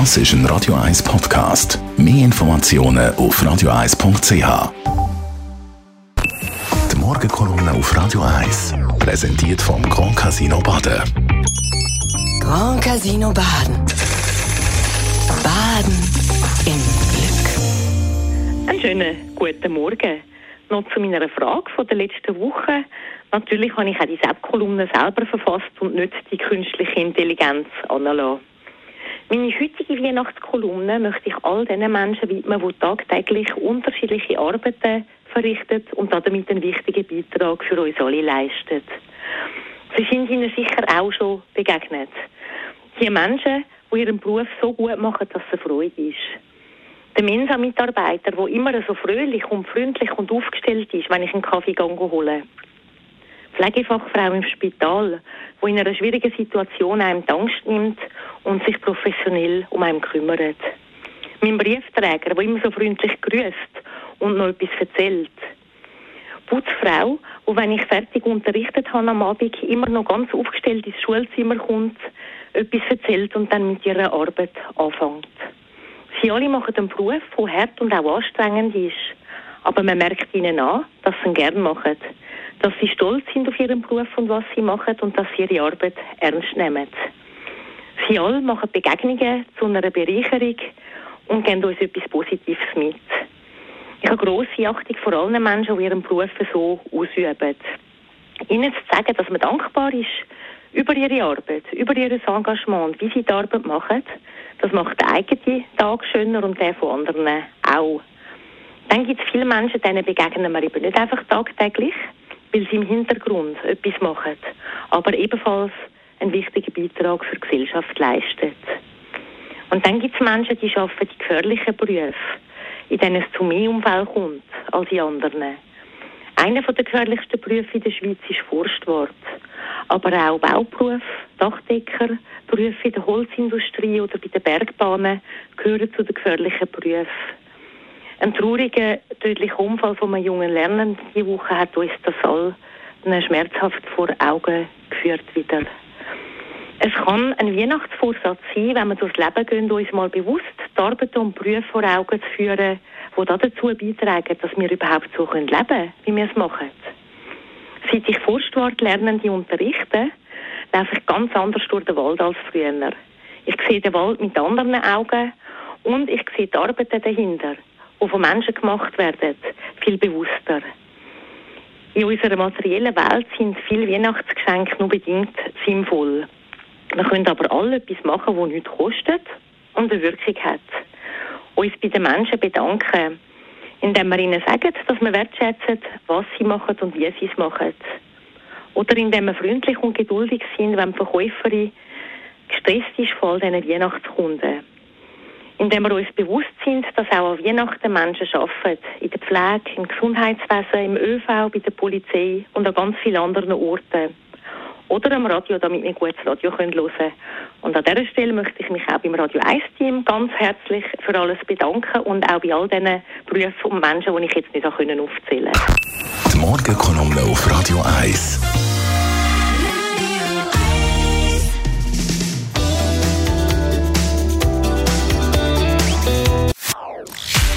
Das ist ein Radio 1 Podcast. Mehr Informationen auf radio1.ch. Die Morgenkolumne auf Radio 1 präsentiert vom Grand Casino Baden. Grand Casino Baden. Baden im Glück. Einen schönen guten Morgen. Noch zu meiner Frage von der letzten Woche. Natürlich habe ich auch die Selbstkolumne selber verfasst und nicht die künstliche Intelligenz anlassen. Meine heutige Weihnachtskolumne möchte ich all den Menschen widmen, die tagtäglich unterschiedliche Arbeiten verrichten und damit einen wichtigen Beitrag für uns alle leisten. Sie sind Ihnen sicher auch schon begegnet. Die Menschen, die ihren Beruf so gut machen, dass es Freude ist. Der Mensa-Mitarbeiter, der immer so fröhlich und freundlich und aufgestellt ist, wenn ich einen Kaffee hole. Pflegefachfrau im Spital, die in einer schwierigen Situation einem die Angst nimmt und sich professionell um einen kümmert. Mein Briefträger, der immer so freundlich grüßt und noch etwas erzählt. Putzfrau, die, wenn ich fertig unterrichtet habe am Abend, immer noch ganz aufgestellt ins Schulzimmer kommt, etwas erzählt und dann mit ihrer Arbeit anfängt. Sie alle machen einen Beruf, der hart und auch anstrengend ist. Aber man merkt ihnen an, dass sie ihn gerne machen. Dass sie stolz sind auf ihren Beruf und was sie machen und dass sie ihre Arbeit ernst nehmen. Sie alle machen Begegnungen zu einer Bereicherung und geben uns etwas Positives mit. Ich habe grosse Achtung vor allen Menschen, die ihren Beruf so ausüben. Ihnen zu sagen, dass man dankbar ist über ihre Arbeit, über ihr Engagement, wie sie die Arbeit machen, das macht den eigenen Tag schöner und den von anderen auch. Dann gibt es viele Menschen, denen begegnen wir eben nicht einfach tagtäglich, weil sie im Hintergrund etwas machen, aber ebenfalls einen wichtigen Beitrag für die Gesellschaft leisten. Und dann gibt es Menschen, die arbeiten die gefährlichen Berufe, in denen es zu mehr Unfällen kommt als in anderen. Einer der gefährlichsten Berufe in der Schweiz ist Forstwart. Aber auch Bauberufe, Dachdecker, Berufe in der Holzindustrie oder bei den Bergbahnen gehören zu den gefährlichen Berufen. Ein trauriger, tödlicher Unfall von einem jungen Lernenden diese Woche hat uns das all schmerzhaft vor Augen geführt wieder. Es kann ein Weihnachtsvorsatz sein, wenn wir durchs Leben gehen, uns mal bewusst die Arbeit und Berufe vor Augen zu führen, die dazu beitragen, dass wir überhaupt so leben können, wie wir es machen. Seit ich Forstwartlernende unterrichte, laufe ich ganz anders durch den Wald als früher. Ich sehe den Wald mit anderen Augen und ich sehe die Arbeiten dahinter, die von Menschen gemacht werden, viel bewusster. In unserer materiellen Welt sind viele Weihnachtsgeschenke nur bedingt sinnvoll. Wir können aber alle etwas machen, das nichts kostet und eine Wirkung hat. Uns bei den Menschen bedanken, indem wir ihnen sagen, dass wir wertschätzen, was sie machen und wie sie es machen. Oder indem wir freundlich und geduldig sind, wenn die Verkäuferin gestresst ist von all diesen Weihnachtskunden. Indem wir uns bewusst sind, dass auch an Weihnachten Menschen arbeiten. In der Pflege, im Gesundheitswesen, im ÖV, bei der Polizei und an ganz vielen anderen Orten oder am Radio, damit wir gutes Radio hören können. Und an dieser Stelle möchte ich mich auch beim Radio 1-Team ganz herzlich für alles bedanken und auch bei all diesen Berufen und Menschen, die ich jetzt nicht aufzählen konnte. Die Morgenkolumne auf Radio 1.